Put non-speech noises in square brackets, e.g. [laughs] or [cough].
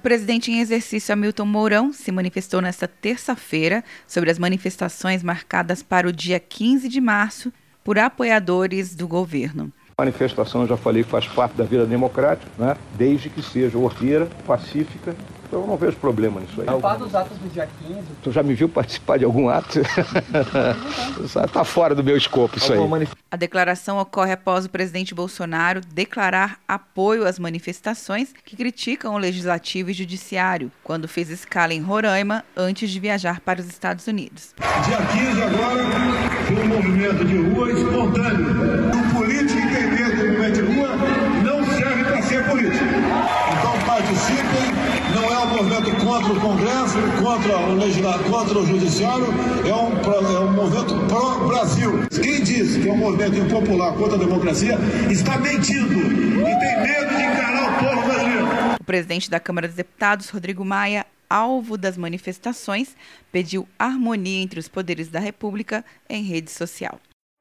O presidente em exercício Hamilton Mourão se manifestou nesta terça-feira sobre as manifestações marcadas para o dia 15 de março por apoiadores do governo. Manifestação, já falei, faz parte da vida democrática, né? desde que seja ordeira, pacífica então eu não vejo problema nisso aí. Participar dos atos do dia 15? Tu já me viu participar de algum ato? Está [laughs] fora do meu escopo isso aí. A declaração ocorre após o presidente Bolsonaro declarar apoio às manifestações que criticam o legislativo e judiciário, quando fez escala em Roraima antes de viajar para os Estados Unidos. Dia 15 agora foi um movimento de rua espontâneo. O político que tem medo do movimento de rua não serve para ser político. Então participem não é um movimento contra o Congresso, contra o legislativo, contra o Judiciário, é um, é um movimento pró-Brasil. Quem diz que é um movimento impopular contra a democracia está mentindo e tem medo de encarar o povo brasileiro. O presidente da Câmara dos Deputados, Rodrigo Maia, alvo das manifestações, pediu harmonia entre os poderes da República em rede social.